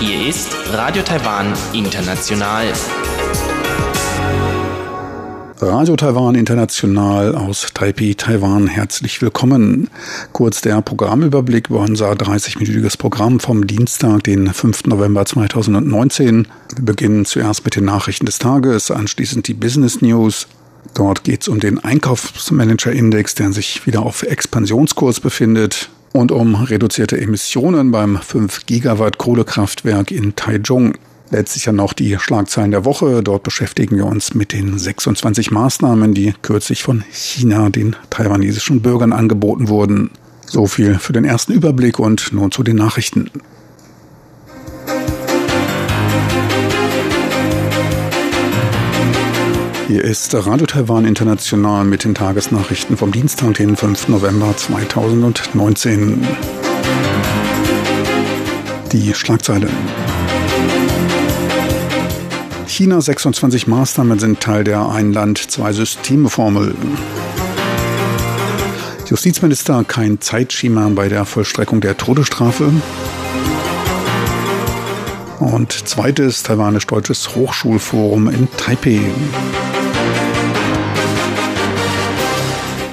Hier ist Radio Taiwan International. Radio Taiwan International aus Taipei, Taiwan. Herzlich willkommen. Kurz der Programmüberblick über unser 30-minütiges Programm vom Dienstag, den 5. November 2019. Wir beginnen zuerst mit den Nachrichten des Tages, anschließend die Business News. Dort geht es um den Einkaufsmanager-Index, der sich wieder auf Expansionskurs befindet und um reduzierte Emissionen beim 5 Gigawatt Kohlekraftwerk in Taichung. Letztlich ja noch die Schlagzeilen der Woche. Dort beschäftigen wir uns mit den 26 Maßnahmen, die kürzlich von China den taiwanesischen Bürgern angeboten wurden. So viel für den ersten Überblick und nun zu den Nachrichten. Hier ist Radio Taiwan International mit den Tagesnachrichten vom Dienstag, den 5. November 2019. Die Schlagzeilen. China 26 Maßnahmen sind Teil der Ein Land, zwei Systeme Formel. Justizminister kein Zeitschema bei der Vollstreckung der Todesstrafe. Und zweites taiwanisch-deutsches Hochschulforum in Taipei.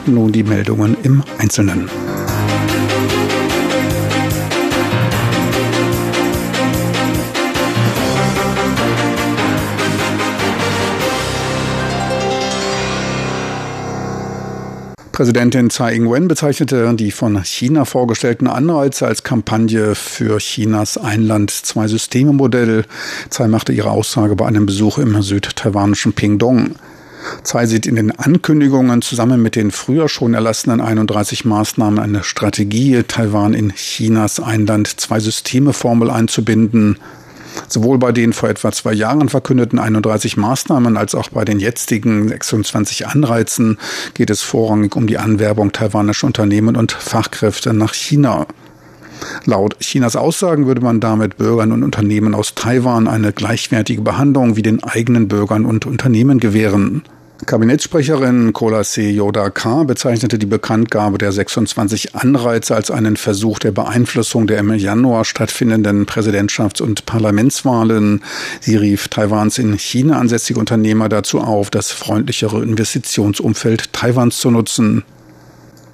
Nun die Meldungen im Einzelnen. Präsidentin Tsai Ing-wen bezeichnete die von China vorgestellten Anreize als Kampagne für Chinas Einland-Zwei-Systeme-Modell. Tsai machte ihre Aussage bei einem Besuch im südtaiwanischen Pingdong. Tsai sieht in den Ankündigungen zusammen mit den früher schon erlassenen 31 Maßnahmen eine Strategie, Taiwan in Chinas Einland-Zwei-Systeme-Formel einzubinden. Sowohl bei den vor etwa zwei Jahren verkündeten 31 Maßnahmen als auch bei den jetzigen 26 Anreizen geht es vorrangig um die Anwerbung taiwanischer Unternehmen und Fachkräfte nach China. Laut Chinas Aussagen würde man damit Bürgern und Unternehmen aus Taiwan eine gleichwertige Behandlung wie den eigenen Bürgern und Unternehmen gewähren. Kabinettssprecherin Kola Se Yoda K. bezeichnete die Bekanntgabe der 26 Anreize als einen Versuch der Beeinflussung der im Januar stattfindenden Präsidentschafts- und Parlamentswahlen. Sie rief Taiwans in China ansässige Unternehmer dazu auf, das freundlichere Investitionsumfeld Taiwans zu nutzen.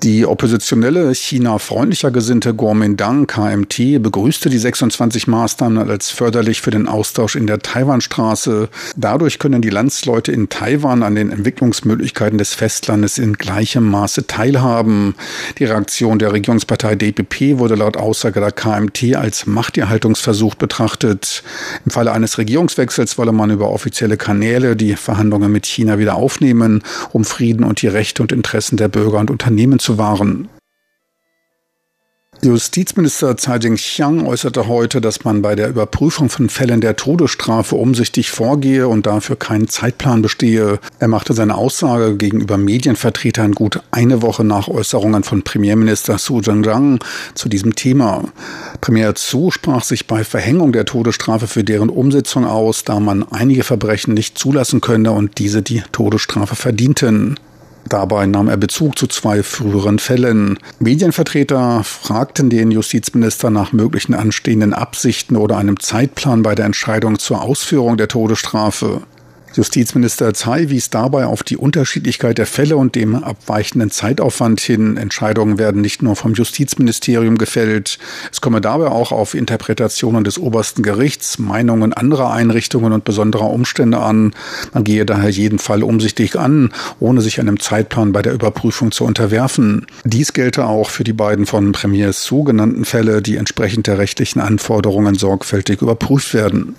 Die oppositionelle China-freundlicher gesinnte Kuomintang KMT begrüßte die 26 Maßnahmen als förderlich für den Austausch in der Taiwanstraße. Dadurch können die Landsleute in Taiwan an den Entwicklungsmöglichkeiten des Festlandes in gleichem Maße teilhaben. Die Reaktion der Regierungspartei DPP wurde laut Aussage der KMT als Machterhaltungsversuch betrachtet. Im Falle eines Regierungswechsels wolle man über offizielle Kanäle die Verhandlungen mit China wieder aufnehmen, um Frieden und die Rechte und Interessen der Bürger und Unternehmen zu wahren. Justizminister Tsai Ing-xiang äußerte heute, dass man bei der Überprüfung von Fällen der Todesstrafe umsichtig vorgehe und dafür keinen Zeitplan bestehe. Er machte seine Aussage gegenüber Medienvertretern gut eine Woche nach Äußerungen von Premierminister Su Zhenjiang zu diesem Thema. Premier Su sprach sich bei Verhängung der Todesstrafe für deren Umsetzung aus, da man einige Verbrechen nicht zulassen könne und diese die Todesstrafe verdienten. Dabei nahm er Bezug zu zwei früheren Fällen. Medienvertreter fragten den Justizminister nach möglichen anstehenden Absichten oder einem Zeitplan bei der Entscheidung zur Ausführung der Todesstrafe. Justizminister Tsai wies dabei auf die Unterschiedlichkeit der Fälle und dem abweichenden Zeitaufwand hin. Entscheidungen werden nicht nur vom Justizministerium gefällt. Es komme dabei auch auf Interpretationen des obersten Gerichts, Meinungen anderer Einrichtungen und besonderer Umstände an. Man gehe daher jeden Fall umsichtig an, ohne sich einem Zeitplan bei der Überprüfung zu unterwerfen. Dies gelte auch für die beiden von Premier Su genannten Fälle, die entsprechend der rechtlichen Anforderungen sorgfältig überprüft werden.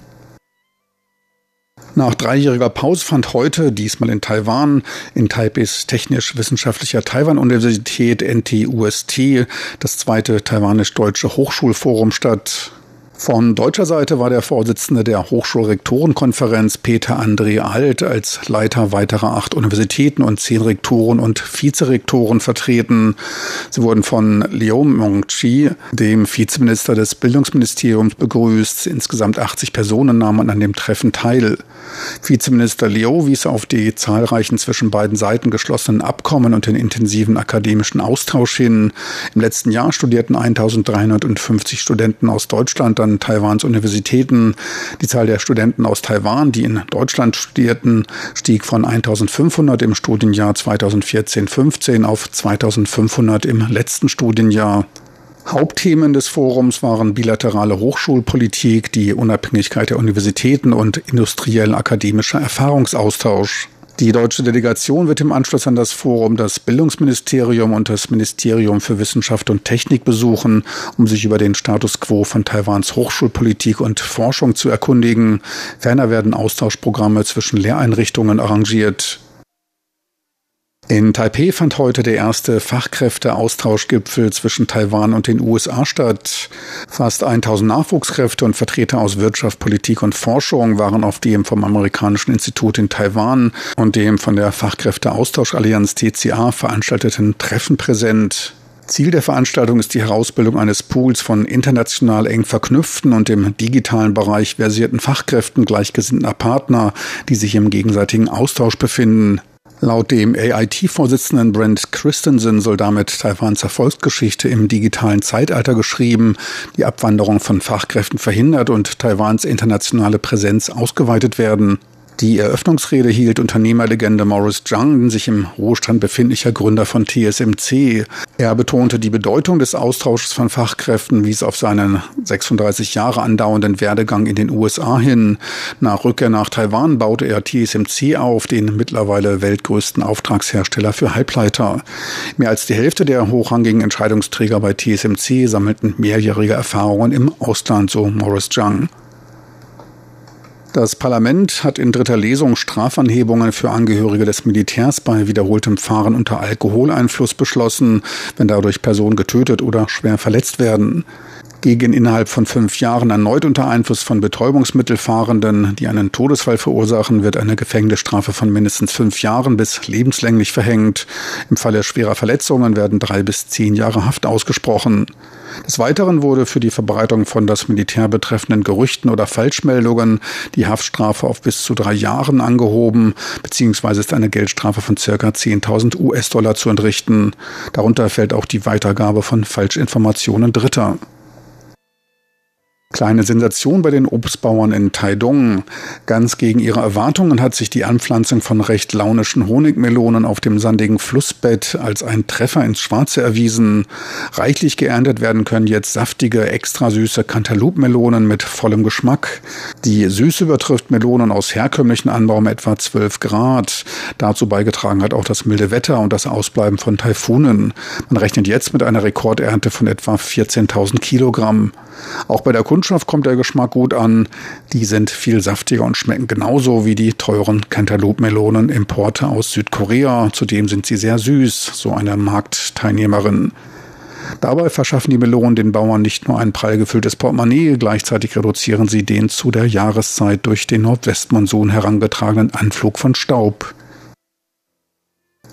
Nach dreijähriger Pause fand heute, diesmal in Taiwan, in Taipeis technisch-wissenschaftlicher Taiwan-Universität NTUST, das zweite taiwanisch-deutsche Hochschulforum statt. Von deutscher Seite war der Vorsitzende der Hochschulrektorenkonferenz Peter André Alt als Leiter weiterer acht Universitäten und zehn Rektoren und Vizerektoren vertreten. Sie wurden von Liu Mengqi, dem Vizeminister des Bildungsministeriums, begrüßt. Insgesamt 80 Personen nahmen an dem Treffen teil. Vizeminister Liu wies auf die zahlreichen zwischen beiden Seiten geschlossenen Abkommen und den intensiven akademischen Austausch hin. Im letzten Jahr studierten 1350 Studenten aus Deutschland an Taiwans Universitäten. Die Zahl der Studenten aus Taiwan, die in Deutschland studierten, stieg von 1500 im Studienjahr 2014-15 auf 2500 im letzten Studienjahr. Hauptthemen des Forums waren bilaterale Hochschulpolitik, die Unabhängigkeit der Universitäten und industriell-akademischer Erfahrungsaustausch. Die deutsche Delegation wird im Anschluss an das Forum das Bildungsministerium und das Ministerium für Wissenschaft und Technik besuchen, um sich über den Status quo von Taiwans Hochschulpolitik und Forschung zu erkundigen. Ferner werden Austauschprogramme zwischen Lehreinrichtungen arrangiert. In Taipeh fand heute der erste Fachkräfteaustauschgipfel zwischen Taiwan und den USA statt. Fast 1000 Nachwuchskräfte und Vertreter aus Wirtschaft, Politik und Forschung waren auf dem vom amerikanischen Institut in Taiwan und dem von der Fachkräfteaustauschallianz TCA veranstalteten Treffen präsent. Ziel der Veranstaltung ist die Herausbildung eines Pools von international eng verknüpften und im digitalen Bereich versierten Fachkräften gleichgesinnter Partner, die sich im gegenseitigen Austausch befinden. Laut dem AIT-Vorsitzenden Brent Christensen soll damit Taiwans Erfolgsgeschichte im digitalen Zeitalter geschrieben, die Abwanderung von Fachkräften verhindert und Taiwans internationale Präsenz ausgeweitet werden. Die Eröffnungsrede hielt Unternehmerlegende Morris Jung, sich im Ruhestand befindlicher Gründer von TSMC. Er betonte die Bedeutung des Austauschs von Fachkräften, wies auf seinen 36 Jahre andauernden Werdegang in den USA hin. Nach Rückkehr nach Taiwan baute er TSMC auf, den mittlerweile weltgrößten Auftragshersteller für Halbleiter. Mehr als die Hälfte der hochrangigen Entscheidungsträger bei TSMC sammelten mehrjährige Erfahrungen im Ausland, so Morris Jung. Das Parlament hat in dritter Lesung Strafanhebungen für Angehörige des Militärs bei wiederholtem Fahren unter Alkoholeinfluss beschlossen, wenn dadurch Personen getötet oder schwer verletzt werden gegen innerhalb von fünf Jahren erneut unter Einfluss von Betäubungsmittelfahrenden, die einen Todesfall verursachen, wird eine Gefängnisstrafe von mindestens fünf Jahren bis lebenslänglich verhängt. Im Falle schwerer Verletzungen werden drei bis zehn Jahre Haft ausgesprochen. Des Weiteren wurde für die Verbreitung von das Militär betreffenden Gerüchten oder Falschmeldungen die Haftstrafe auf bis zu drei Jahren angehoben, beziehungsweise ist eine Geldstrafe von circa 10.000 US-Dollar zu entrichten. Darunter fällt auch die Weitergabe von Falschinformationen Dritter. Kleine Sensation bei den Obstbauern in Taidong. Ganz gegen ihre Erwartungen hat sich die Anpflanzung von recht launischen Honigmelonen auf dem sandigen Flussbett als ein Treffer ins Schwarze erwiesen. Reichlich geerntet werden können jetzt saftige, extra süße Cantaloupe-Melonen mit vollem Geschmack. Die Süße übertrifft Melonen aus herkömmlichen Anbau etwa 12 Grad. Dazu beigetragen hat auch das milde Wetter und das Ausbleiben von Taifunen. Man rechnet jetzt mit einer Rekordernte von etwa 14.000 Kilogramm. Auch bei der Kundschaft kommt der Geschmack gut an. Die sind viel saftiger und schmecken genauso wie die teuren Cantaloupe-Melonen Importe aus Südkorea. Zudem sind sie sehr süß, so eine Marktteilnehmerin. Dabei verschaffen die Melonen den Bauern nicht nur ein prall gefülltes Portemonnaie, gleichzeitig reduzieren sie den zu der Jahreszeit durch den Nordwestmonsun herangetragenen Anflug von Staub.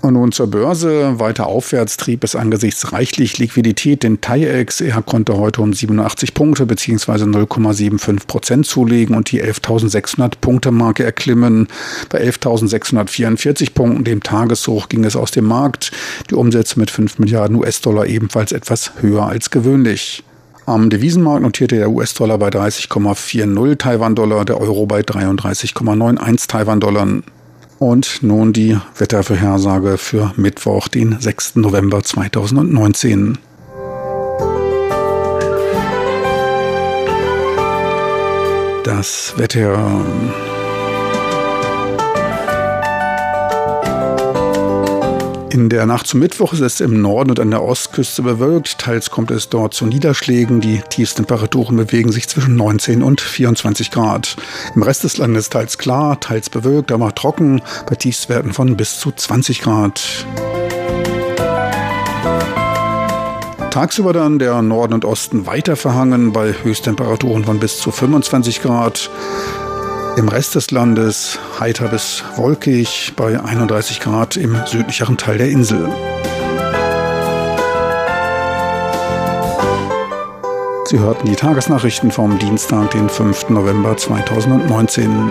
Und nun zur Börse. Weiter aufwärts trieb es angesichts reichlich Liquidität den TAIEX. Er konnte heute um 87 Punkte bzw. 0,75 Prozent zulegen und die 11.600 Punkte Marke erklimmen. Bei 11.644 Punkten, dem Tageshoch, ging es aus dem Markt. Die Umsätze mit 5 Milliarden US-Dollar ebenfalls etwas höher als gewöhnlich. Am Devisenmarkt notierte der US-Dollar bei 30,40 Taiwan-Dollar, der Euro bei 33,91 Taiwan-Dollar. Und nun die Wettervorhersage für Mittwoch, den 6. November 2019. Das Wetter In der Nacht zum Mittwoch ist es im Norden und an der Ostküste bewölkt. Teils kommt es dort zu Niederschlägen. Die Tiefstemperaturen bewegen sich zwischen 19 und 24 Grad. Im Rest des Landes teils klar, teils bewölkt, aber trocken, bei Tiefstwerten von bis zu 20 Grad. Tagsüber dann der Norden und Osten weiter verhangen bei Höchsttemperaturen von bis zu 25 Grad. Im Rest des Landes heiter bis wolkig bei 31 Grad im südlicheren Teil der Insel. Sie hörten die Tagesnachrichten vom Dienstag, den 5. November 2019.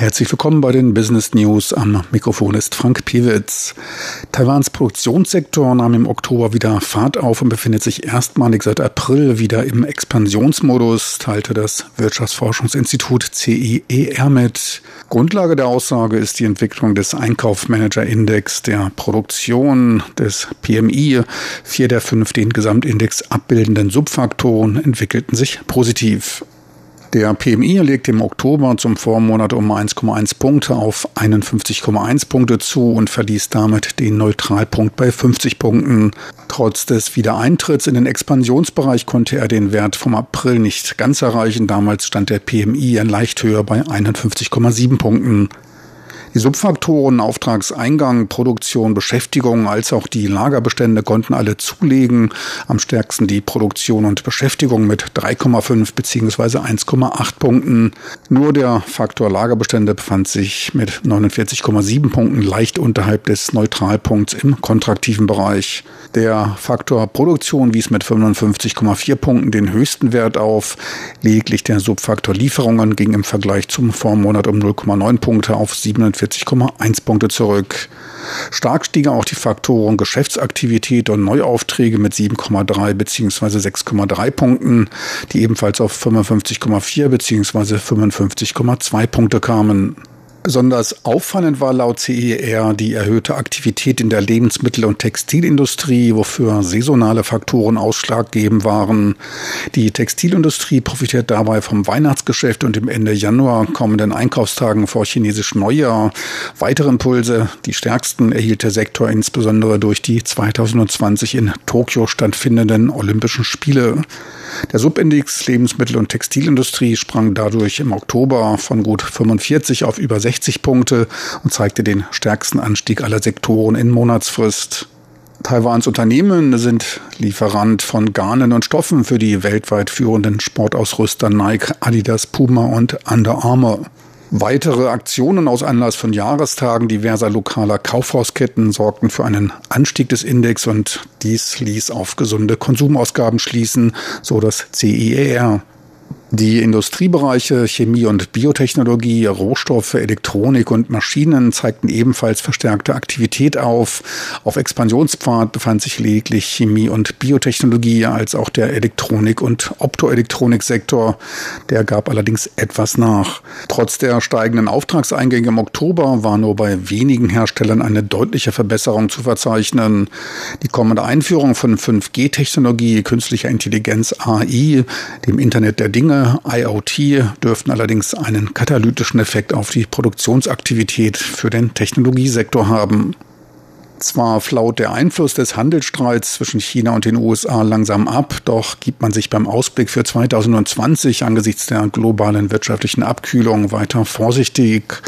Herzlich willkommen bei den Business News. Am Mikrofon ist Frank Piewitz. Taiwans Produktionssektor nahm im Oktober wieder Fahrt auf und befindet sich erstmalig seit April wieder im Expansionsmodus, teilte das Wirtschaftsforschungsinstitut CIER mit. Grundlage der Aussage ist die Entwicklung des Einkaufsmanager-Index der Produktion des PMI. Vier der fünf den Gesamtindex abbildenden Subfaktoren entwickelten sich positiv. Der PMI legt im Oktober zum Vormonat um 1,1 Punkte auf 51,1 Punkte zu und verließ damit den Neutralpunkt bei 50 Punkten. Trotz des Wiedereintritts in den Expansionsbereich konnte er den Wert vom April nicht ganz erreichen. Damals stand der PMI leicht höher bei 51,7 Punkten. Die Subfaktoren Auftragseingang, Produktion, Beschäftigung als auch die Lagerbestände konnten alle zulegen. Am stärksten die Produktion und Beschäftigung mit 3,5 bzw. 1,8 Punkten. Nur der Faktor Lagerbestände befand sich mit 49,7 Punkten leicht unterhalb des Neutralpunkts im kontraktiven Bereich. Der Faktor Produktion wies mit 55,4 Punkten den höchsten Wert auf. Lediglich der Subfaktor Lieferungen ging im Vergleich zum Vormonat um 0,9 Punkte auf 47 40,1 Punkte zurück. Stark stiegen auch die Faktoren Geschäftsaktivität und Neuaufträge mit 7,3 bzw. 6,3 Punkten, die ebenfalls auf 55,4 bzw. 55,2 Punkte kamen. Besonders auffallend war laut CER die erhöhte Aktivität in der Lebensmittel- und Textilindustrie, wofür saisonale Faktoren ausschlaggebend waren. Die Textilindustrie profitiert dabei vom Weihnachtsgeschäft und im Ende Januar kommenden Einkaufstagen vor chinesisch Neujahr. Weitere Impulse, die stärksten erhielt der Sektor insbesondere durch die 2020 in Tokio stattfindenden Olympischen Spiele. Der Subindex Lebensmittel- und Textilindustrie sprang dadurch im Oktober von gut 45 auf über 60 Punkte und zeigte den stärksten Anstieg aller Sektoren in Monatsfrist. Taiwans Unternehmen sind Lieferant von Garnen und Stoffen für die weltweit führenden Sportausrüster Nike, Adidas, Puma und Under Armour. Weitere Aktionen aus Anlass von Jahrestagen diverser lokaler Kaufhausketten sorgten für einen Anstieg des Index und dies ließ auf gesunde Konsumausgaben schließen, so das CIER. Die Industriebereiche Chemie und Biotechnologie, Rohstoffe, Elektronik und Maschinen zeigten ebenfalls verstärkte Aktivität auf. Auf Expansionspfad befand sich lediglich Chemie und Biotechnologie als auch der Elektronik- und Optoelektroniksektor. Der gab allerdings etwas nach. Trotz der steigenden Auftragseingänge im Oktober war nur bei wenigen Herstellern eine deutliche Verbesserung zu verzeichnen. Die kommende Einführung von 5G-Technologie, künstlicher Intelligenz AI, dem Internet der Dinge, IoT dürften allerdings einen katalytischen Effekt auf die Produktionsaktivität für den Technologiesektor haben. Zwar flaut der Einfluss des Handelsstreits zwischen China und den USA langsam ab, doch gibt man sich beim Ausblick für 2020 angesichts der globalen wirtschaftlichen Abkühlung weiter vorsichtig.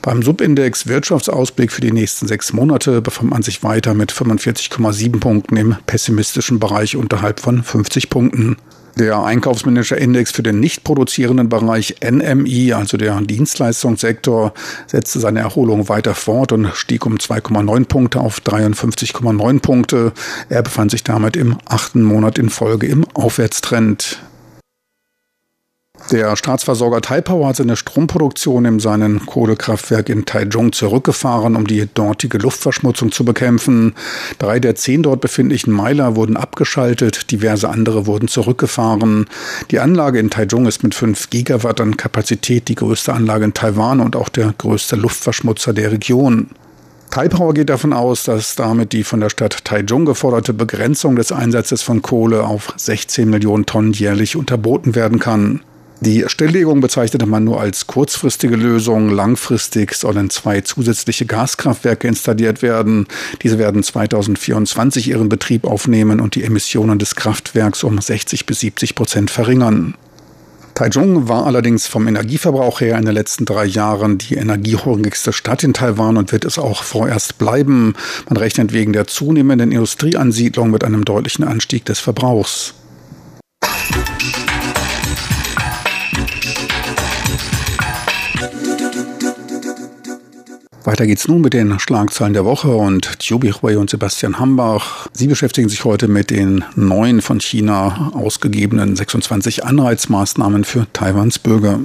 Beim Subindex Wirtschaftsausblick für die nächsten sechs Monate befand man sich weiter mit 45,7 Punkten im pessimistischen Bereich unterhalb von 50 Punkten. Der Einkaufsmanager-Index für den nicht produzierenden Bereich NMI, also der Dienstleistungssektor, setzte seine Erholung weiter fort und stieg um 2,9 Punkte auf 53,9 Punkte. Er befand sich damit im achten Monat in Folge im Aufwärtstrend. Der Staatsversorger Taipower hat seine Stromproduktion in seinem Kohlekraftwerk in Taichung zurückgefahren, um die dortige Luftverschmutzung zu bekämpfen. Drei der zehn dort befindlichen Meiler wurden abgeschaltet, diverse andere wurden zurückgefahren. Die Anlage in Taichung ist mit fünf Gigawatt an Kapazität die größte Anlage in Taiwan und auch der größte Luftverschmutzer der Region. Taipower geht davon aus, dass damit die von der Stadt Taichung geforderte Begrenzung des Einsatzes von Kohle auf 16 Millionen Tonnen jährlich unterboten werden kann. Die Stilllegung bezeichnete man nur als kurzfristige Lösung. Langfristig sollen zwei zusätzliche Gaskraftwerke installiert werden. Diese werden 2024 ihren Betrieb aufnehmen und die Emissionen des Kraftwerks um 60 bis 70 Prozent verringern. Taichung war allerdings vom Energieverbrauch her in den letzten drei Jahren die energiehungrigste Stadt in Taiwan und wird es auch vorerst bleiben. Man rechnet wegen der zunehmenden Industrieansiedlung mit einem deutlichen Anstieg des Verbrauchs. Weiter geht's nun mit den Schlagzeilen der Woche und Jubi Hui und Sebastian Hambach. Sie beschäftigen sich heute mit den neuen von China ausgegebenen 26 Anreizmaßnahmen für Taiwans Bürger.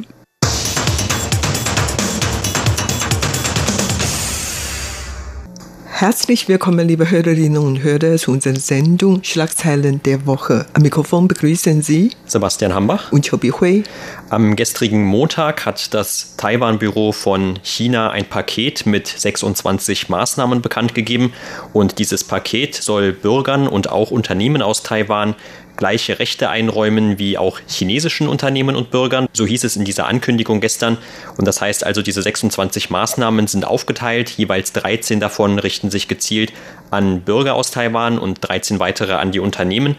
Herzlich willkommen, liebe Hörerinnen und Hörer, zu unserer Sendung Schlagzeilen der Woche. Am Mikrofon begrüßen Sie Sebastian Hambach und Chobi Hui. Am gestrigen Montag hat das Taiwan-Büro von China ein Paket mit 26 Maßnahmen bekannt gegeben und dieses Paket soll Bürgern und auch Unternehmen aus Taiwan gleiche Rechte einräumen wie auch chinesischen Unternehmen und Bürgern. So hieß es in dieser Ankündigung gestern. Und das heißt also, diese 26 Maßnahmen sind aufgeteilt. Jeweils 13 davon richten sich gezielt an Bürger aus Taiwan und 13 weitere an die Unternehmen.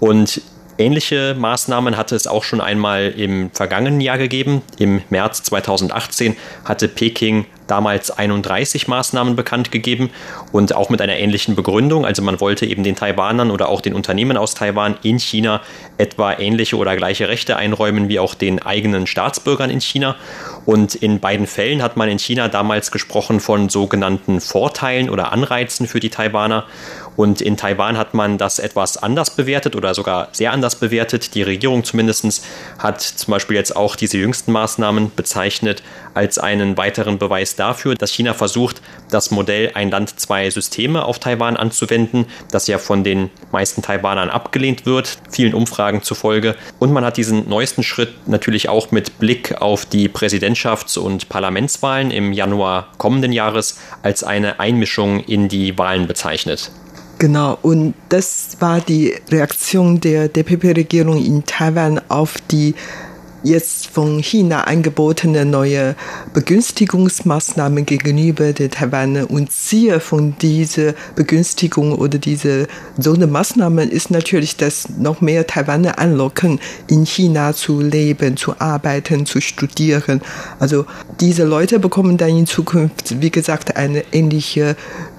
Und Ähnliche Maßnahmen hatte es auch schon einmal im vergangenen Jahr gegeben. Im März 2018 hatte Peking damals 31 Maßnahmen bekannt gegeben und auch mit einer ähnlichen Begründung. Also man wollte eben den Taiwanern oder auch den Unternehmen aus Taiwan in China etwa ähnliche oder gleiche Rechte einräumen wie auch den eigenen Staatsbürgern in China. Und in beiden Fällen hat man in China damals gesprochen von sogenannten Vorteilen oder Anreizen für die Taiwaner. Und in Taiwan hat man das etwas anders bewertet oder sogar sehr anders bewertet. Die Regierung zumindest hat zum Beispiel jetzt auch diese jüngsten Maßnahmen bezeichnet als einen weiteren Beweis dafür, dass China versucht, das Modell ein Land, zwei Systeme auf Taiwan anzuwenden, das ja von den meisten Taiwanern abgelehnt wird, vielen Umfragen zufolge. Und man hat diesen neuesten Schritt natürlich auch mit Blick auf die Präsidentschafts- und Parlamentswahlen im Januar kommenden Jahres als eine Einmischung in die Wahlen bezeichnet. Genau, und das war die Reaktion der DPP-Regierung in Taiwan auf die jetzt von China angebotene neue Begünstigungsmaßnahmen gegenüber der Taiwaner und Ziel von dieser Begünstigung oder diese Sondermaßnahmen ist natürlich, dass noch mehr Taiwaner anlocken, in China zu leben, zu arbeiten, zu studieren. Also diese Leute bekommen dann in Zukunft, wie gesagt, eine ähnliche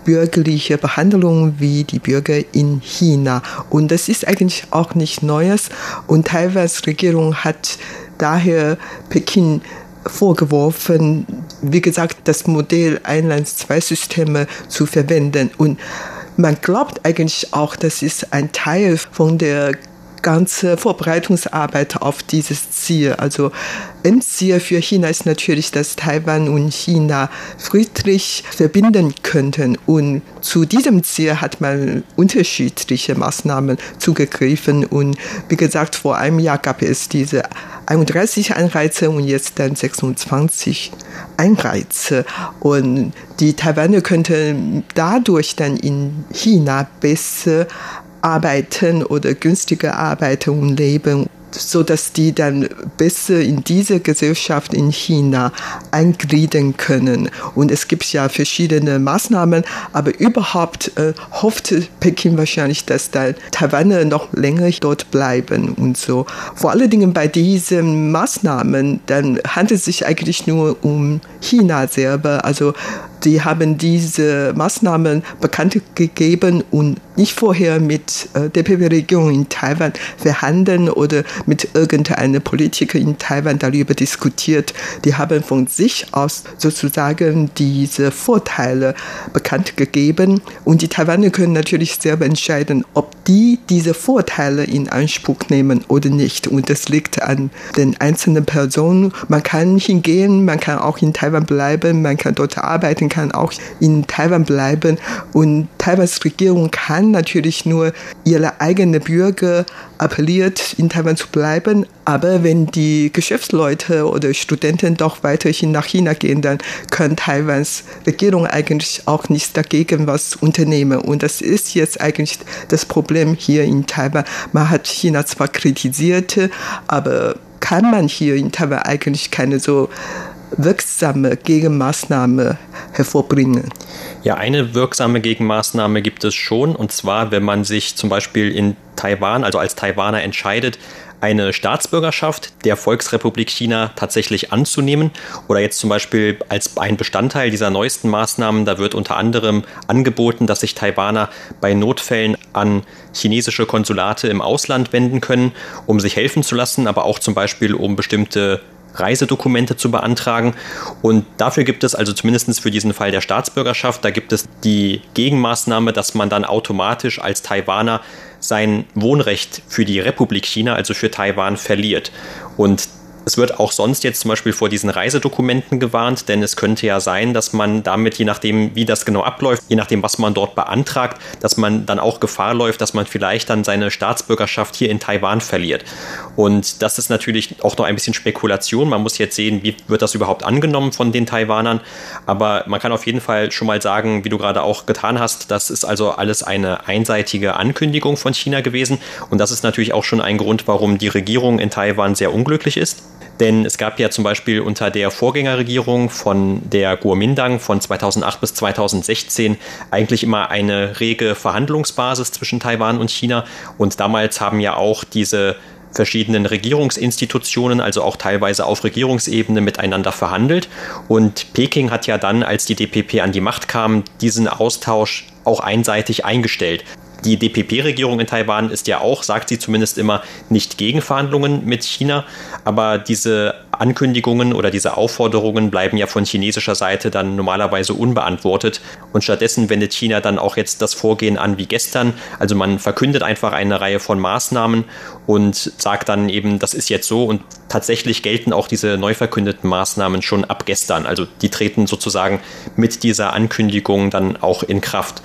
bürgerliche Behandlung wie die Bürger in China. Und das ist eigentlich auch nicht Neues. Und Taiwans Regierung hat daher Peking vorgeworfen, wie gesagt, das Modell ein Land, zwei Systeme zu verwenden. Und man glaubt eigentlich auch, das ist ein Teil von der ganze Vorbereitungsarbeit auf dieses Ziel. Also Endziel für China ist natürlich, dass Taiwan und China friedlich verbinden könnten. Und zu diesem Ziel hat man unterschiedliche Maßnahmen zugegriffen. Und wie gesagt, vor einem Jahr gab es diese 31 Anreize und jetzt dann 26 Anreize. Und die Taiwaner könnten dadurch dann in China besser arbeiten oder günstiger arbeiten und leben so dass die dann besser in diese Gesellschaft in China eingliedern können. Und es gibt ja verschiedene Maßnahmen, aber überhaupt äh, hofft Peking wahrscheinlich, dass da Taiwaner noch länger dort bleiben und so. Vor allen Dingen bei diesen Maßnahmen, dann handelt es sich eigentlich nur um China selber. Also die haben diese Maßnahmen bekannt gegeben und nicht vorher mit äh, der PP-Regierung in Taiwan verhandeln oder mit irgendeiner Politiker in Taiwan darüber diskutiert. Die haben von sich aus sozusagen diese Vorteile bekannt gegeben und die Taiwaner können natürlich selber entscheiden, ob die diese Vorteile in Anspruch nehmen oder nicht. Und das liegt an den einzelnen Personen. Man kann hingehen, man kann auch in Taiwan bleiben, man kann dort arbeiten, kann auch in Taiwan bleiben und Taiwans Regierung kann natürlich nur ihre eigenen Bürger appelliert, in Taiwan zu bleiben. Aber wenn die Geschäftsleute oder Studenten doch weiterhin nach China gehen, dann kann Taiwans Regierung eigentlich auch nichts dagegen was unternehmen. Und das ist jetzt eigentlich das Problem hier in Taiwan. Man hat China zwar kritisiert, aber kann man hier in Taiwan eigentlich keine so wirksame Gegenmaßnahme hervorbringen? Ja, eine wirksame Gegenmaßnahme gibt es schon. Und zwar, wenn man sich zum Beispiel in Taiwan, also als Taiwaner entscheidet, eine Staatsbürgerschaft der Volksrepublik China tatsächlich anzunehmen. Oder jetzt zum Beispiel als ein Bestandteil dieser neuesten Maßnahmen, da wird unter anderem angeboten, dass sich Taiwaner bei Notfällen an chinesische Konsulate im Ausland wenden können, um sich helfen zu lassen, aber auch zum Beispiel um bestimmte Reisedokumente zu beantragen. Und dafür gibt es also zumindest für diesen Fall der Staatsbürgerschaft, da gibt es die Gegenmaßnahme, dass man dann automatisch als Taiwaner sein Wohnrecht für die Republik China, also für Taiwan, verliert. Und es wird auch sonst jetzt zum Beispiel vor diesen Reisedokumenten gewarnt, denn es könnte ja sein, dass man damit, je nachdem, wie das genau abläuft, je nachdem, was man dort beantragt, dass man dann auch Gefahr läuft, dass man vielleicht dann seine Staatsbürgerschaft hier in Taiwan verliert. Und das ist natürlich auch noch ein bisschen Spekulation. Man muss jetzt sehen, wie wird das überhaupt angenommen von den Taiwanern. Aber man kann auf jeden Fall schon mal sagen, wie du gerade auch getan hast, das ist also alles eine einseitige Ankündigung von China gewesen. Und das ist natürlich auch schon ein Grund, warum die Regierung in Taiwan sehr unglücklich ist. Denn es gab ja zum Beispiel unter der Vorgängerregierung von der Kuomintang von 2008 bis 2016 eigentlich immer eine rege Verhandlungsbasis zwischen Taiwan und China. Und damals haben ja auch diese verschiedenen Regierungsinstitutionen, also auch teilweise auf Regierungsebene miteinander verhandelt. Und Peking hat ja dann, als die DPP an die Macht kam, diesen Austausch auch einseitig eingestellt. Die DPP-Regierung in Taiwan ist ja auch, sagt sie zumindest immer, nicht gegen Verhandlungen mit China, aber diese Ankündigungen oder diese Aufforderungen bleiben ja von chinesischer Seite dann normalerweise unbeantwortet und stattdessen wendet China dann auch jetzt das Vorgehen an wie gestern. Also man verkündet einfach eine Reihe von Maßnahmen und sagt dann eben, das ist jetzt so und tatsächlich gelten auch diese neu verkündeten Maßnahmen schon ab gestern. Also die treten sozusagen mit dieser Ankündigung dann auch in Kraft.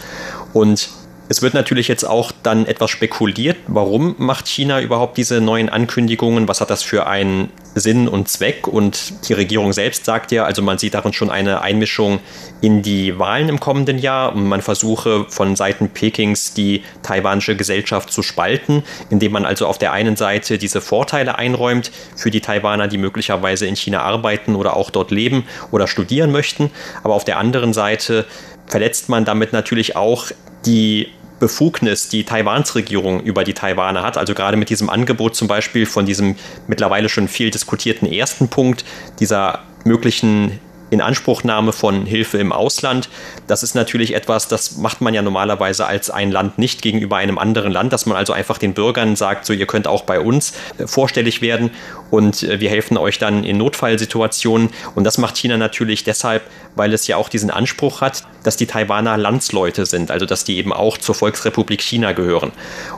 Und es wird natürlich jetzt auch dann etwas spekuliert, warum macht China überhaupt diese neuen Ankündigungen? Was hat das für einen Sinn und Zweck? Und die Regierung selbst sagt ja, also man sieht darin schon eine Einmischung in die Wahlen im kommenden Jahr und man versuche von Seiten Pekings die taiwanische Gesellschaft zu spalten, indem man also auf der einen Seite diese Vorteile einräumt für die Taiwaner, die möglicherweise in China arbeiten oder auch dort leben oder studieren möchten, aber auf der anderen Seite verletzt man damit natürlich auch die Befugnis die Taiwans Regierung über die Taiwaner hat. Also gerade mit diesem Angebot zum Beispiel von diesem mittlerweile schon viel diskutierten ersten Punkt, dieser möglichen Inanspruchnahme von Hilfe im Ausland. Das ist natürlich etwas, das macht man ja normalerweise als ein Land nicht gegenüber einem anderen Land, dass man also einfach den Bürgern sagt, so ihr könnt auch bei uns äh, vorstellig werden und äh, wir helfen euch dann in Notfallsituationen. Und das macht China natürlich deshalb, weil es ja auch diesen Anspruch hat, dass die Taiwaner Landsleute sind, also dass die eben auch zur Volksrepublik China gehören.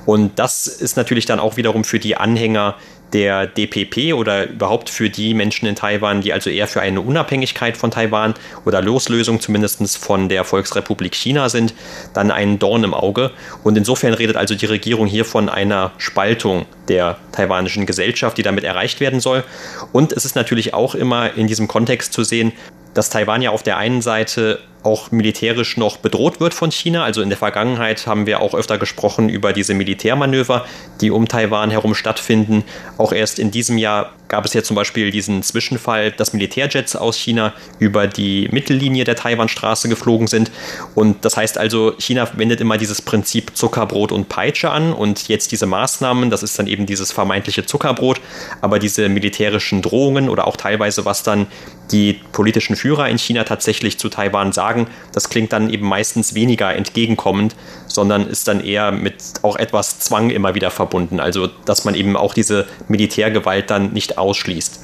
Und das ist natürlich dann auch wiederum für die Anhänger der DPP oder überhaupt für die Menschen in Taiwan, die also eher für eine Unabhängigkeit von Taiwan oder Loslösung zumindest von der Volksrepublik China sind, dann ein Dorn im Auge. Und insofern redet also die Regierung hier von einer Spaltung der taiwanischen Gesellschaft, die damit erreicht werden soll. Und es ist natürlich auch immer in diesem Kontext zu sehen, dass Taiwan ja auf der einen Seite auch militärisch noch bedroht wird von China. Also in der Vergangenheit haben wir auch öfter gesprochen über diese Militärmanöver, die um Taiwan herum stattfinden. Auch erst in diesem Jahr gab es ja zum Beispiel diesen Zwischenfall, dass Militärjets aus China über die Mittellinie der Taiwanstraße geflogen sind. Und das heißt also, China wendet immer dieses Prinzip Zuckerbrot und Peitsche an und jetzt diese Maßnahmen, das ist dann eben dieses vermeintliche Zuckerbrot, aber diese militärischen Drohungen oder auch teilweise, was dann die politischen Führer in China tatsächlich zu Taiwan sagen, das klingt dann eben meistens weniger entgegenkommend, sondern ist dann eher mit auch etwas Zwang immer wieder verbunden. Also, dass man eben auch diese Militärgewalt dann nicht ausschließt.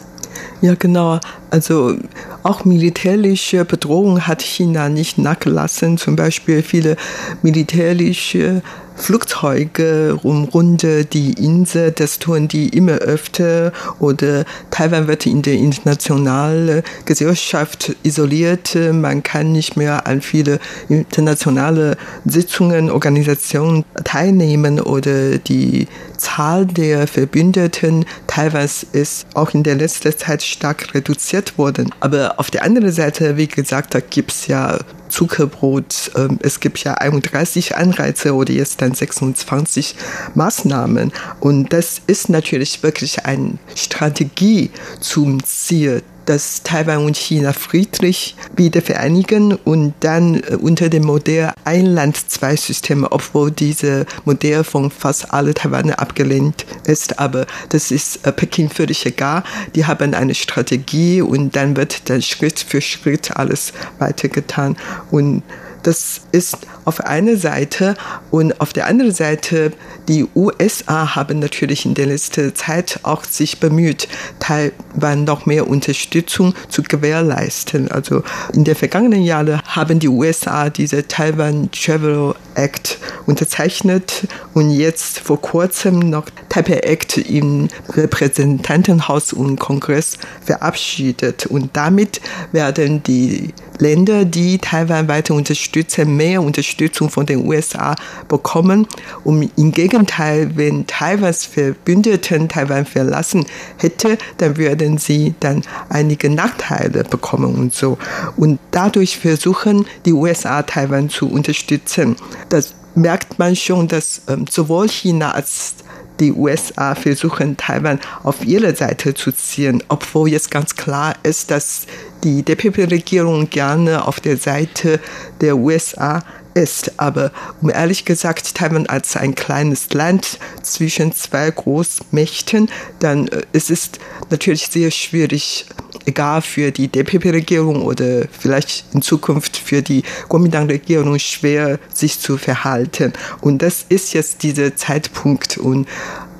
Ja, genau. Also auch militärische Bedrohung hat China nicht nachgelassen. Zum Beispiel viele militärische Flugzeuge umrunden die Insel, das tun die immer öfter oder Taiwan wird in der internationalen Gesellschaft isoliert. Man kann nicht mehr an viele internationale Sitzungen, Organisationen teilnehmen oder die Zahl der Verbündeten Taiwans ist auch in der letzten Zeit stark reduziert worden. Aber auf der anderen Seite, wie gesagt, da gibt es ja Zuckerbrot. Ähm, es gibt ja 31 Anreize oder jetzt dann Taiwan 26 Maßnahmen. Und das ist natürlich wirklich eine Strategie zum Ziel dass Taiwan und China friedlich wieder vereinigen und dann äh, unter dem Modell ein Land, zwei Systeme, obwohl diese Modell von fast alle Taiwaner abgelehnt ist. Aber das ist äh, Peking völlig egal. Die haben eine Strategie und dann wird dann Schritt für Schritt alles weitergetan. Und das ist auf einer Seite und auf der anderen Seite die USA haben natürlich in der letzten Zeit auch sich bemüht, Taiwan noch mehr Unterstützung zu gewährleisten. Also in den vergangenen Jahren haben die USA diese Taiwan Travel Act unterzeichnet und jetzt vor kurzem noch Taipei Act im Repräsentantenhaus und Kongress verabschiedet. Und damit werden die Länder, die Taiwan weiter unterstützen, mehr Unterstützung von den USA bekommen. Und im Gegenteil, wenn Taiwans Verbündeten Taiwan verlassen hätte, dann würden sie dann einige Nachteile bekommen und so. Und dadurch versuchen die USA Taiwan zu unterstützen. Das merkt man schon, dass ähm, sowohl China als die USA versuchen, Taiwan auf ihre Seite zu ziehen, obwohl jetzt ganz klar ist, dass die DPP-Regierung gerne auf der Seite der USA ist. Aber um ehrlich gesagt, Taiwan als ein kleines Land zwischen zwei Großmächten, dann äh, es ist natürlich sehr schwierig, egal für die DPP-Regierung oder vielleicht in Zukunft für die Kuomintang-Regierung schwer, sich zu verhalten. Und das ist jetzt dieser Zeitpunkt und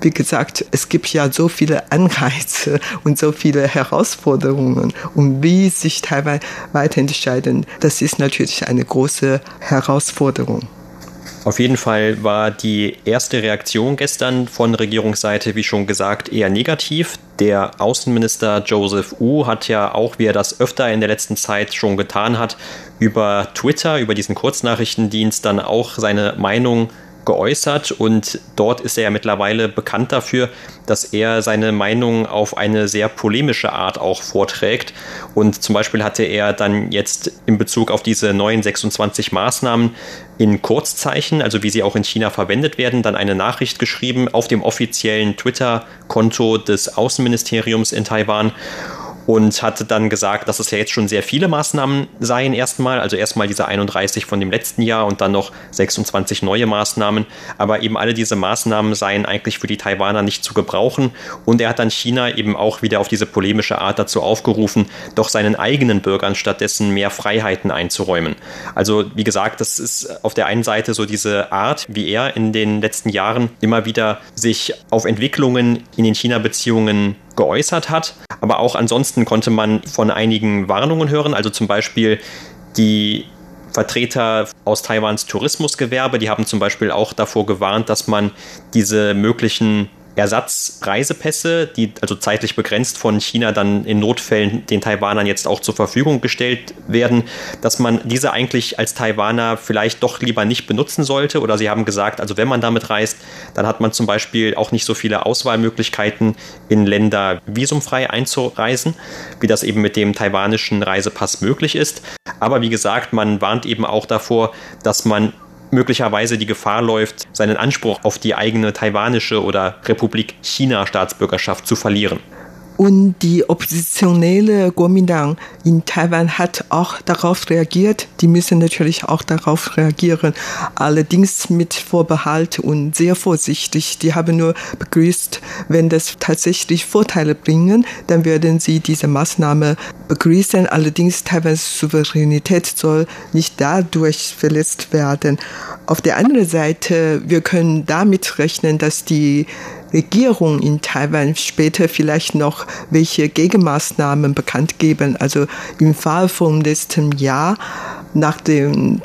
wie gesagt, es gibt ja so viele Anreize und so viele Herausforderungen. Und wie sich Taiwan weiterentscheiden, das ist natürlich eine große Herausforderung. Auf jeden Fall war die erste Reaktion gestern von Regierungsseite, wie schon gesagt, eher negativ. Der Außenminister Joseph Wu hat ja auch, wie er das öfter in der letzten Zeit schon getan hat, über Twitter, über diesen Kurznachrichtendienst dann auch seine Meinung geäußert und dort ist er ja mittlerweile bekannt dafür, dass er seine Meinung auf eine sehr polemische Art auch vorträgt. Und zum Beispiel hatte er dann jetzt in Bezug auf diese neuen 26 Maßnahmen in Kurzzeichen, also wie sie auch in China verwendet werden, dann eine Nachricht geschrieben auf dem offiziellen Twitter-Konto des Außenministeriums in Taiwan und hatte dann gesagt, dass es ja jetzt schon sehr viele Maßnahmen seien erstmal, also erstmal diese 31 von dem letzten Jahr und dann noch 26 neue Maßnahmen, aber eben alle diese Maßnahmen seien eigentlich für die Taiwaner nicht zu gebrauchen und er hat dann China eben auch wieder auf diese polemische Art dazu aufgerufen, doch seinen eigenen Bürgern stattdessen mehr Freiheiten einzuräumen. Also wie gesagt, das ist auf der einen Seite so diese Art, wie er in den letzten Jahren immer wieder sich auf Entwicklungen in den China-Beziehungen geäußert hat. Aber auch ansonsten konnte man von einigen Warnungen hören, also zum Beispiel die Vertreter aus Taiwans Tourismusgewerbe, die haben zum Beispiel auch davor gewarnt, dass man diese möglichen Ersatzreisepässe, die also zeitlich begrenzt von China dann in Notfällen den Taiwanern jetzt auch zur Verfügung gestellt werden, dass man diese eigentlich als Taiwaner vielleicht doch lieber nicht benutzen sollte. Oder sie haben gesagt, also wenn man damit reist, dann hat man zum Beispiel auch nicht so viele Auswahlmöglichkeiten in Länder visumfrei einzureisen, wie das eben mit dem taiwanischen Reisepass möglich ist. Aber wie gesagt, man warnt eben auch davor, dass man möglicherweise die Gefahr läuft, seinen Anspruch auf die eigene taiwanische oder Republik China Staatsbürgerschaft zu verlieren. Und die oppositionelle Kuomintang in Taiwan hat auch darauf reagiert. Die müssen natürlich auch darauf reagieren. Allerdings mit Vorbehalt und sehr vorsichtig. Die haben nur begrüßt, wenn das tatsächlich Vorteile bringen, dann werden sie diese Maßnahme begrüßen. Allerdings Taiwans Souveränität soll nicht dadurch verletzt werden. Auf der anderen Seite, wir können damit rechnen, dass die Regierung in Taiwan später vielleicht noch welche Gegenmaßnahmen bekannt geben. Also im Fall vom letzten Jahr nach dem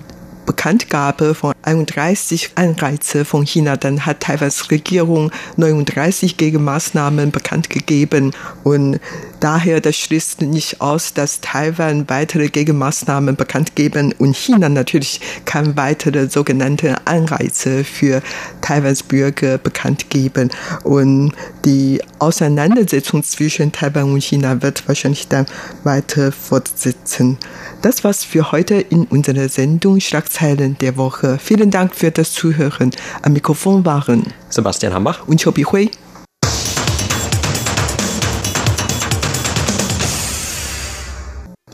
Bekanntgabe von 31 Anreize von China, dann hat Taiwans Regierung 39 Gegenmaßnahmen bekannt gegeben. Und daher das schließt nicht aus, dass Taiwan weitere Gegenmaßnahmen bekannt geben und China natürlich kann weitere sogenannte Anreize für Taiwans Bürger bekannt geben. Und die Auseinandersetzung zwischen Taiwan und China wird wahrscheinlich dann weiter fortsetzen. Das war's für heute in unserer Sendung Schlagzeilen Quellen der Woche. Vielen Dank für das Zuhören. Am Mikrofon waren Sebastian Hambach und Chobi Hui.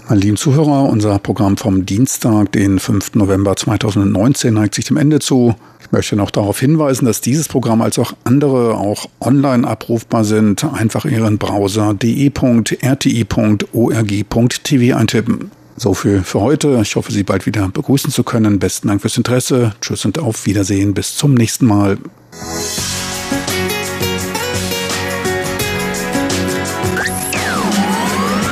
Meine lieben Zuhörer, unser Programm vom Dienstag, den 5. November 2019, neigt sich dem Ende zu. Ich möchte noch darauf hinweisen, dass dieses Programm als auch andere auch online abrufbar sind. Einfach Ihren Browser de.rti.org.tv eintippen. So viel für heute. Ich hoffe, Sie bald wieder begrüßen zu können. Besten Dank fürs Interesse. Tschüss und auf Wiedersehen. Bis zum nächsten Mal.